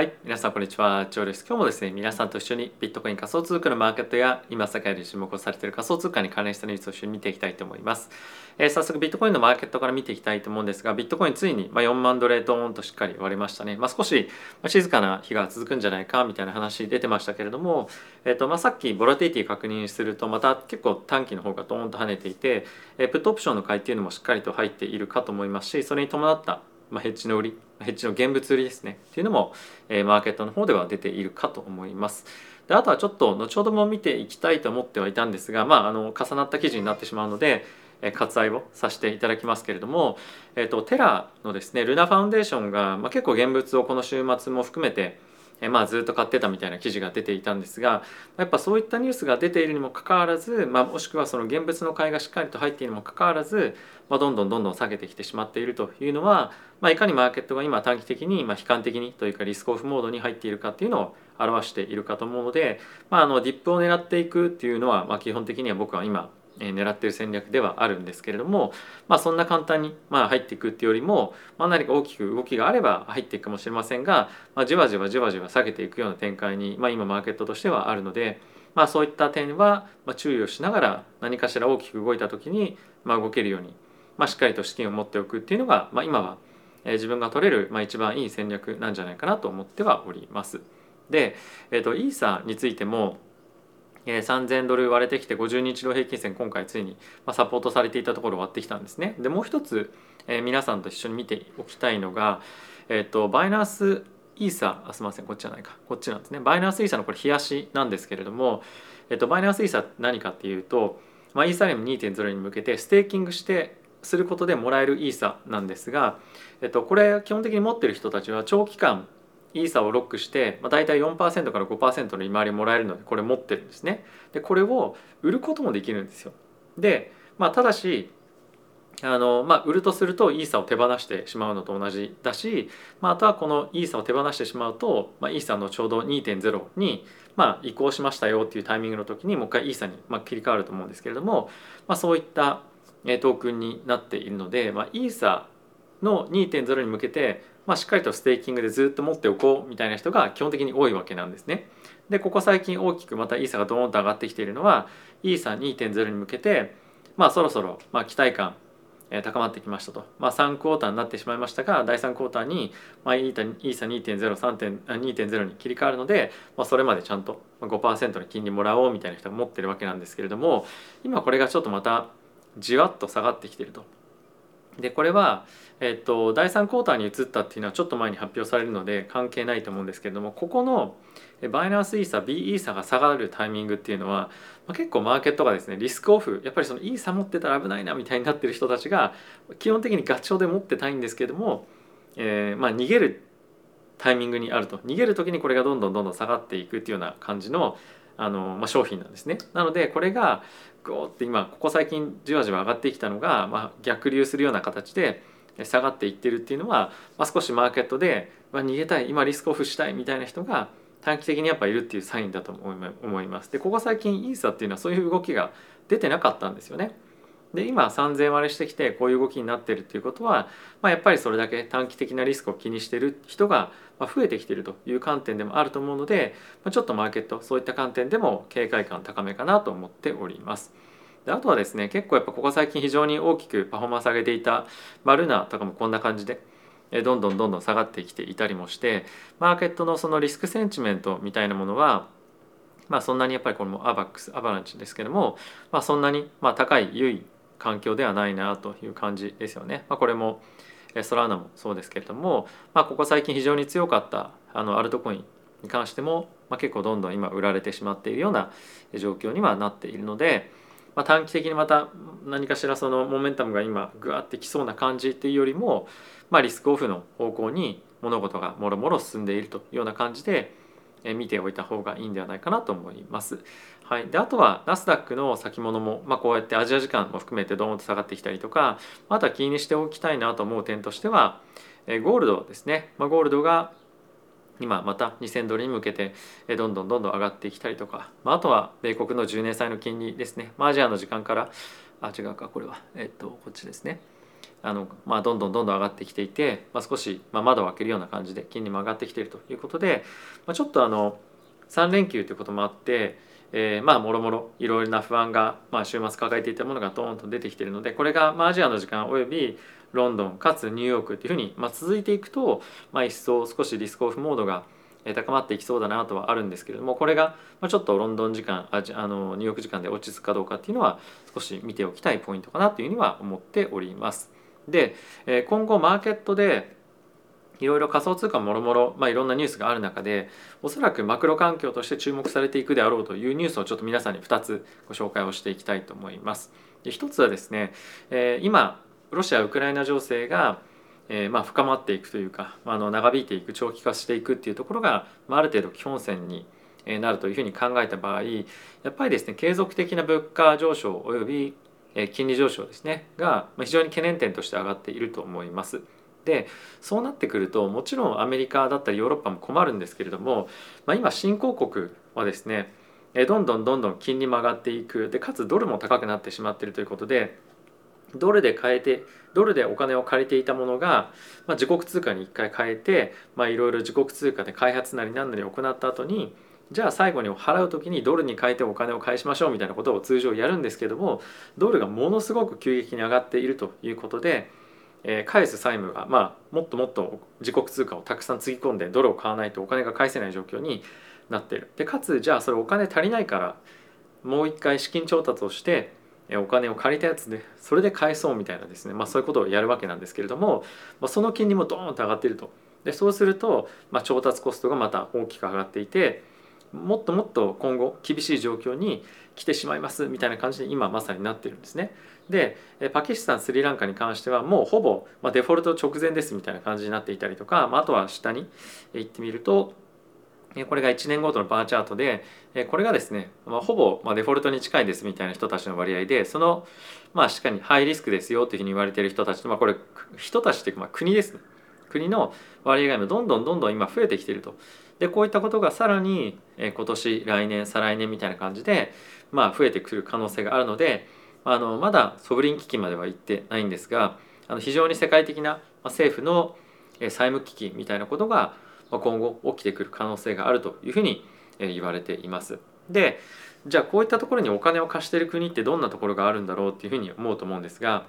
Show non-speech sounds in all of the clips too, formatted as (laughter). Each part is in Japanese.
はい皆さんこんにちは。ジョーです。今日もですね皆さんと一緒にビットコイン仮想通貨のマーケットや今世界で注目をされている仮想通貨に関連したニュースを一緒に見ていきたいと思います、えー、早速ビットコインのマーケットから見ていきたいと思うんですがビットコインついにま4万ドルドーンとしっかり割れましたね。まあ、少し静かな日が続くんじゃないかみたいな話出てましたけれどもえ、ー、とまあさっきボラティティ確認するとまた結構短期の方がドーンと跳ねていて、え、プットオプションの買いっていうのもしっかりと入っているかと思いますしそれに伴ったまあ、ヘッジの売りヘッジの現物売りですねっていうのも、えー、マーケットの方では出ているかと思います。であとはちょっと後ほども見ていきたいと思ってはいたんですが、まあ、あの重なった記事になってしまうので、え、割愛をさせていただきますけれども、えーと、テラのですねルナファウンデーションが、まあ、結構現物をこの週末も含めてえまあ、ずっと買ってたみたいな記事が出ていたんですがやっぱそういったニュースが出ているにもかかわらず、まあ、もしくはその現物の買いがしっかりと入っているにもかかわらず、まあ、どんどんどんどん下げてきてしまっているというのは、まあ、いかにマーケットが今短期的に、まあ、悲観的にというかリスクオフモードに入っているかっていうのを表しているかと思うので、まあ、あのディップを狙っていくっていうのは、まあ、基本的には僕は今狙ってる戦略ではあるんですけれども、まあ、そんな簡単にまあ入っていくっていうよりも、まあ、何か大きく動きがあれば入っていくかもしれませんが、まあ、じわじわじわじわ下げていくような展開に、まあ、今マーケットとしてはあるので、まあ、そういった点は注意をしながら何かしら大きく動いた時にまあ動けるように、まあ、しっかりと資金を持っておくっていうのが、まあ、今は自分が取れる、まあ、一番いい戦略なんじゃないかなと思ってはおります。で、えーと、イーサについても3000ドル割れてきて50日量平均線今回ついにまサポートされていたところ割ってきたんですね。でもう一つ、えー、皆さんと一緒に見ておきたいのが、えーと、バイナンスイーサあすみませんこっちじゃないかこっちなんですねバイナンスイーサのこれ冷やしなんですけれども、えーと、バイナンスイーサ何かっていうと、まあ、イーサリアム2.0に向けてステーキングしてすることでもらえるイーサなんですが、えっと、これ基本的に持ってる人たちは長期間イーサをロックして、まあ、大体4%から5%の利回りもらえるのでこれ持ってるんですね。でこれを売ることもできるんですよ。で、まあ、ただしあのまあ、売るとするとイーサを手放してしまうのと同じだし、まあ、あとはこのイーサを手放してしまうと、まあ、イーサのちょうど2.0に、まあ、移行しましたよっていうタイミングの時にもう一回イーサに、まあ、切り替わると思うんですけれども、まあ、そういったトークンになっているので、まあ、イーサの2.0に向けてまあ、しっかりとステーキングでずっと持っておこうみたいな人が基本的に多いわけなんですね。でここ最近大きくまたイーサがドーンと上がってきているのはイーサ2.0に向けてまあそろそろまあ期待感高まってきましたと、まあ、3クォーターになってしまいましたが第3クォーターに、まあ、イーサ2.03.2.0に切り替わるので、まあ、それまでちゃんと5%の金利もらおうみたいな人が持ってるわけなんですけれども今これがちょっとまたじわっと下がってきてると。でこれは、えっと、第3クォーターに移ったっていうのはちょっと前に発表されるので関係ないと思うんですけれどもここのバイナンスイーサ B イーサが下がるタイミングっていうのは、まあ、結構マーケットがですねリスクオフやっぱりそのイーサ持ってたら危ないなみたいになってる人たちが基本的にガチョウで持ってたいんですけども、えー、まあ逃げるタイミングにあると。逃げる時にこれがどんどんどんどん下がっていくっていうような感じのあの、まあ、商品なんですね。なのでこれがグーって今ここ最近じわじわ上がってきたのが、まあ、逆流するような形で下がっていってるっていうのは、まあ、少しマーケットで、まあ、逃げたい今リスクオフしたいみたいな人が短期的にやっぱいるっていうサインだと思います。でここ最近イーサっていうのはそういう動きが出てなかったんですよね。で今3,000割れしてきてこういう動きになってるっていうことは、まあ、やっぱりそれだけ短期的なリスクを気にしてる人が増えてきてるという観点でもあると思うので、まあ、ちょっとマーケットそういった観点でも警戒感高めかなと思っております。であとはですね結構やっぱここ最近非常に大きくパフォーマンス上げていたマルナとかもこんな感じでどんどんどんどん下がってきていたりもしてマーケットのそのリスクセンチメントみたいなものはまあそんなにやっぱりこれもアバックスアバランチですけども、まあ、そんなにまあ高い優位環境ではないなという感じですよね。まあ、これもソラーナもそうですけれども、まあ、ここ最近非常に強かったあのアルトコインに関しても、まあ、結構どんどん今売られてしまっているような状況にはなっているので、まあ、短期的にまた何かしらそのモメンタムが今グワってきそうな感じっていうよりも、まあ、リスクオフの方向に物事がもろもろ進んでいるというような感じで見ておいた方がいいんではないかなと思います。はい、であとはナスダックの先物も、まあ、こうやってアジア時間も含めてドーンと下がってきたりとかあとは気にしておきたいなと思う点としてはゴールドですね、まあ、ゴールドが今また2000ドルに向けてどんどんどんどん上がってきたりとか、まあ、あとは米国の10年債の金利ですね、まあ、アジアの時間からあ違うかこれは。えっとこっちですね。あの、まあ、どんどんどんどん上がってきていて、まあ、少し、まあ、窓を開けるような感じで金利も上がってきているということで、まあ、ちょっとあの3連休ということもあって、えー、まあもろもろいろいろな不安が、まあ、週末抱えていたものがドーンと出てきているのでこれが、まあ、アジアの時間およびロンドンかつニューヨークというふうに、まあ、続いていくと、まあ、一層少しリスクオフモードが高まっていきそうだなとはあるんですけれどもこれがちょっとロンドン時間ああのニューヨーク時間で落ち着くかどうかっていうのは少し見ておきたいポイントかなというふうには思っております。で今後マーケットでいろいろ仮想通貨もろもろ、まあ、いろんなニュースがある中でおそらくマクロ環境として注目されていくであろうというニュースをちょっと皆さんに2つご紹介をしていきたいと思います。で1つはですね、えー、今ロシア・ウクライナ情勢が、えー、まあ深まっていくというかまあの長引いていく長期化していくっていうところが、まあ、ある程度基本線になるというふうに考えた場合やっぱりですね継続的な物価上昇および金利上昇ですねが非常に懸念点として上がっていると思います。でそうなってくるともちろんアメリカだったりヨーロッパも困るんですけれども、まあ、今新興国はですねどんどんどんどん金利も上がっていく。でかつドルも高くなってしまっているということでドルで変えてドルでお金を借りていたものが、まあ、自国通貨に一回変えていろいろ自国通貨で開発なり何なり行った後にじゃあ最後に払う時にドルに変えてお金を返しましょうみたいなことを通常やるんですけどもドルがものすごく急激に上がっているということでえー、返す債務が、まあ、もっともっと自国通貨をたくさんつぎ込んでドルを買わないとお金が返せない状況になってる。でかつじゃあそれお金足りないからもう一回資金調達をしてお金を借りたやつでそれで返そうみたいなですね、まあ、そういうことをやるわけなんですけれども、まあ、その金利もドーンと上がっていると。でそうすると、まあ、調達コストがまた大きく上がっていてもっともっと今後厳しい状況に来てしまいますみたいな感じで今まさになってるんですね。でパキスタンスリランカに関してはもうほぼ、ま、デフォルト直前ですみたいな感じになっていたりとか、まあ、とは下に行ってみるとこれが1年ごとのバーチャートでこれがですね、まあ、ほぼまデフォルトに近いですみたいな人たちの割合でそのまあしかにハイリスクですよというふうに言われている人たちと、まあ、これ人たちっていうかま国ですね国の割合がどんどんどんどん今増えてきていると。でこういったことがさらに今年来年再来年みたいな感じでまあ増えてくる可能性があるのであのまだソブリン危機までは行ってないんですがあの非常に世界的な政府の債務危機みたいなことが今後起きてくる可能性があるというふうに言われています。でじゃあこういったところにお金を貸している国ってどんなところがあるんだろうっていうふうに思うと思うんですが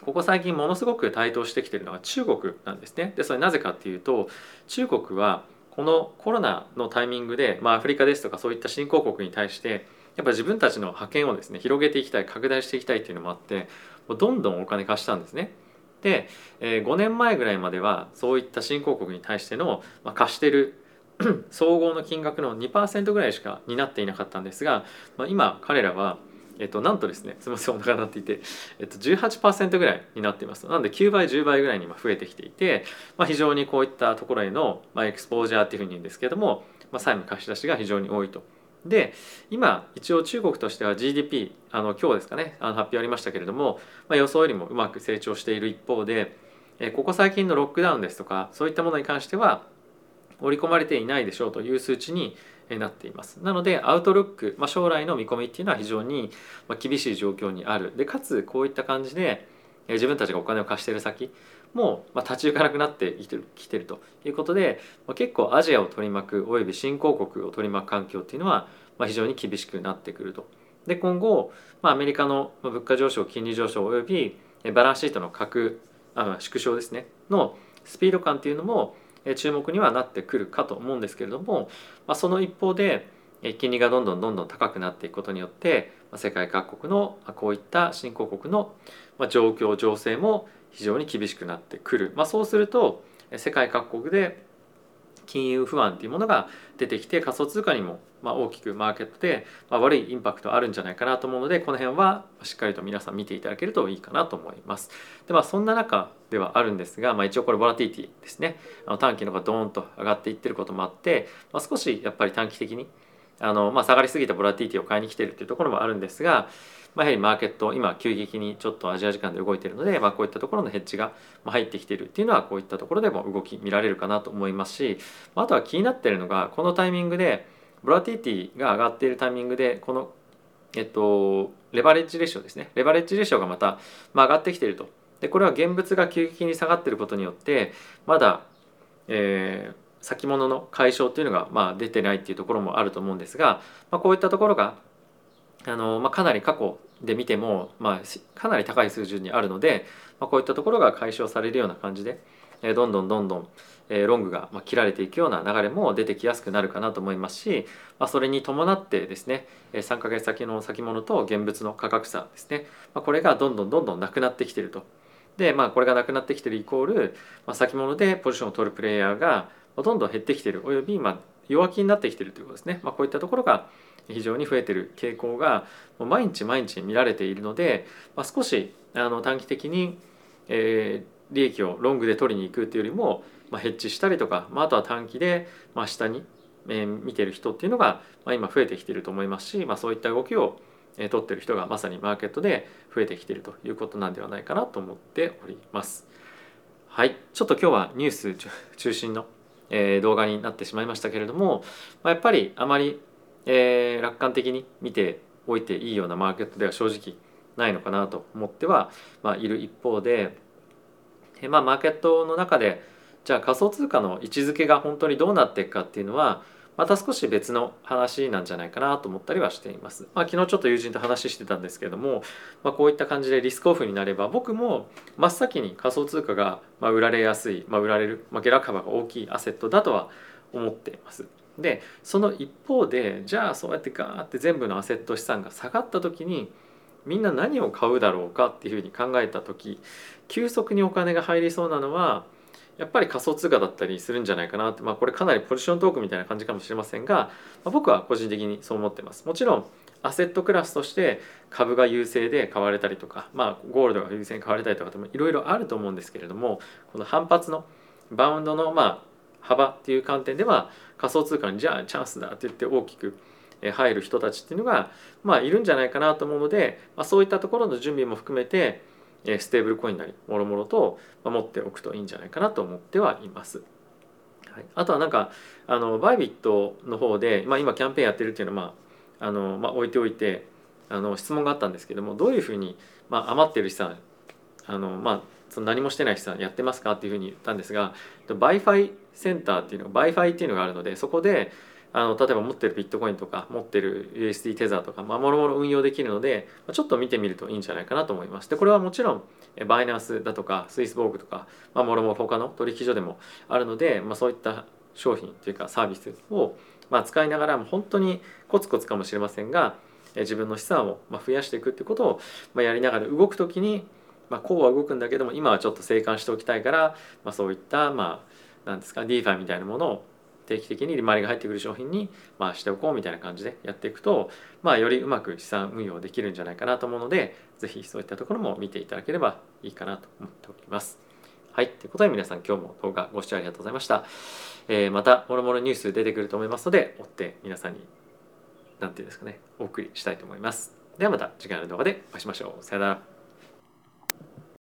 ここ最近ものすごく台頭してきてるのは中国なんですね。でそれなぜかっていうと中国はこのコロナのタイミングで、まあ、アフリカですとかそういった新興国に対してやっぱ自分たちの覇権をですね広げていきたい拡大していきたいっていうのもあってもうどんどんお金貸したんですね。で、えー、5年前ぐらいまではそういった新興国に対しての、まあ、貸してる (clears throat) 総合の金額の2%ぐらいしか担っていなかったんですが、まあ、今彼らはえっと、なんとですねすみませんお腹になっていて、えっと、18%ぐらいになっています。なので9倍10倍ぐらいに今増えてきていて、まあ、非常にこういったところへの、まあ、エクスポージャーっていうふうに言うんですけれども、まあ、債務貸し出しが非常に多いと。で今一応中国としては GDP あの今日ですかねあの発表ありましたけれども、まあ、予想よりもうまく成長している一方でえここ最近のロックダウンですとかそういったものに関しては織り込まれていないでしょうという数値になっていますなのでアウトルック、まあ、将来の見込みっていうのは非常に厳しい状況にあるでかつこういった感じで自分たちがお金を貸している先もま立ち行かなくなってきてるきてるということで、ま結構アジアを取り巻くおよび新興国を取り巻く環境っていうのは、ま非常に厳しくなってくると。で今後、まあ、アメリカの物価上昇金利上昇およびバランスシートの拡あ縮小ですねのスピード感っていうのも注目にはなってくるかと思うんですけれども、まあ、その一方で金利がどんどんどんどん高くなっていくことによって世界各国のこういった新興国の状況情勢も非常に厳しくなってくる、まあ、そうすると世界各国で金融不安というものが出てきて仮想通貨にもま大きくマーケットでま悪いインパクトあるんじゃないかなと思うのでこの辺はしっかりと皆さん見ていただけるといいかなと思います。でまあそんな中ではあるんですが、まあ、一応これボラティティですねあの短期のがドーンと上がっていってることもあって、まあ、少しやっぱり短期的にあの、まあ、下がりすぎたボラティティを買いに来てるっていうところもあるんですがまあ、やはりマーケット今急激にちょっとアジア時間で動いているので、まあ、こういったところのヘッジが入ってきているっていうのはこういったところでも動き見られるかなと思いますしあとは気になっているのがこのタイミングでボラティティが上がっているタイミングでこのえっとレバレッジレシオですね。レバレッジレシオがまた、まあ、上がってきていると。でこれは現物が急激に下がっていることによってまだ、えー、先物の解消っていうのが、まあ、出てないっていうところもあると思うんですが、まあ、こういったところがあの、まあ、かなり過去で見ても、まあ、かなり高い水準にあるので、まあ、こういったところが解消されるような感じで、え、どんどんどんどん、え、ロングが、まあ、切られていくような流れも出てきやすくなるかなと思いますし、まあ、それに伴ってですねえ3ヶ月先の先物と現物の価格差ですね、まあ、これがどんどんどんどんなくなってきてると。でまあこれがなくなってきてるイコール、まあ、先物でポジションを取るプレイヤーがどんどん減ってきてる。およびまあ弱気になってきてるということですね、まあ、こういったところが非常に増えてる傾向が毎日毎日見られているので、まあ、少しあの短期的に、えー、利益をロングで取りに行くというよりも、まあ、ヘッジしたりとか、まあ、あとは短期で、まあ、下に、えー、見てる人っていうのが、まあ、今増えてきていると思いますし、まあ、そういった動きを取ってる人がまさにマーケットで増えてきているということなんではないかなと思っております。はい、ちょっと今日はニュース中心のえー、動画になってしまいましたけれども、まあ、やっぱりあまり、えー、楽観的に見ておいていいようなマーケットでは正直ないのかなと思っては、まあ、いる一方で、えー、まあ、マーケットの中でじゃあ仮想通貨の位置づけが本当にどうなっていくかっていうのはまた少し別の話なんじゃないかなと思ったりはしています。まあ、昨日ちょっと友人と話してたんですけども、まあ、こういった感じでリスクオフになれば僕も真っ先に仮想通貨がま売られやすい、まあ、売られる、ま、下落幅が大きいアセットだとは思っています。でその一方でじゃあそうやってガーって全部のアセット資産が下がった時にみんな何を買うだろうかっていうふうに考えた時急速にお金が入りそうなのはやっぱり仮想通貨だったりするんじゃないかなって、まあ、これかなりポジショントークみたいな感じかもしれませんが、まあ、僕は個人的にそう思ってます。もちろんアセットクラスとして株が優勢で買われたりとか、まあ、ゴールドが優勢に買われたりとかいろいろあると思うんですけれどもこの反発のバウンドのまあ幅っていう観点では仮想通貨にじゃあチャンスだって言って大きく入る人たちっていうのがまあいるんじゃないかなと思うので、まあ、そういったところの準備も含めてステーブルコインなりもろもろと持っておくといいんじゃないかなと思ってはいます。はい、あとはなんかあの Bybit の方で、まあ、今キャンペーンやってるっていうのは、まああのまあ、置いておいてあの質問があったんですけどもどういうふうに、まあ、余ってる資産あの、まあ、その何もしてない資産やってますかっていうふうに言ったんですが ByFi センターっていうの ByFi っていうのがあるのでそこであの例えば持ってるビットコインとか持ってる USD テザーとか、まあ、もろもろ運用できるのでちょっと見てみるといいんじゃないかなと思います。でこれはもちろんバイナンスだとかスイスボーグとか、まあ、もろもろ他の取引所でもあるので、まあ、そういった商品というかサービスを、まあ、使いながら本当にコツコツかもしれませんが自分の資産を増やしていくってことを、まあ、やりながら動く時に、まあ、こうは動くんだけども今はちょっと静観しておきたいから、まあ、そういったまあなんですか DeFi みたいなものを定期的に利回りが入ってくる商品に、まあ、しておこうみたいな感じでやっていくと、まあ、よりうまく資産運用できるんじゃないかなと思うので是非そういったところも見ていただければいいかなと思っております。はい。ということで皆さん今日も動画ご視聴ありがとうございました。えー、また、もろもろニュース出てくると思いますので、追って皆さんに、なんていうんですかね、お送りしたいと思います。ではまた次回の動画でお会いしましょう。さよなら。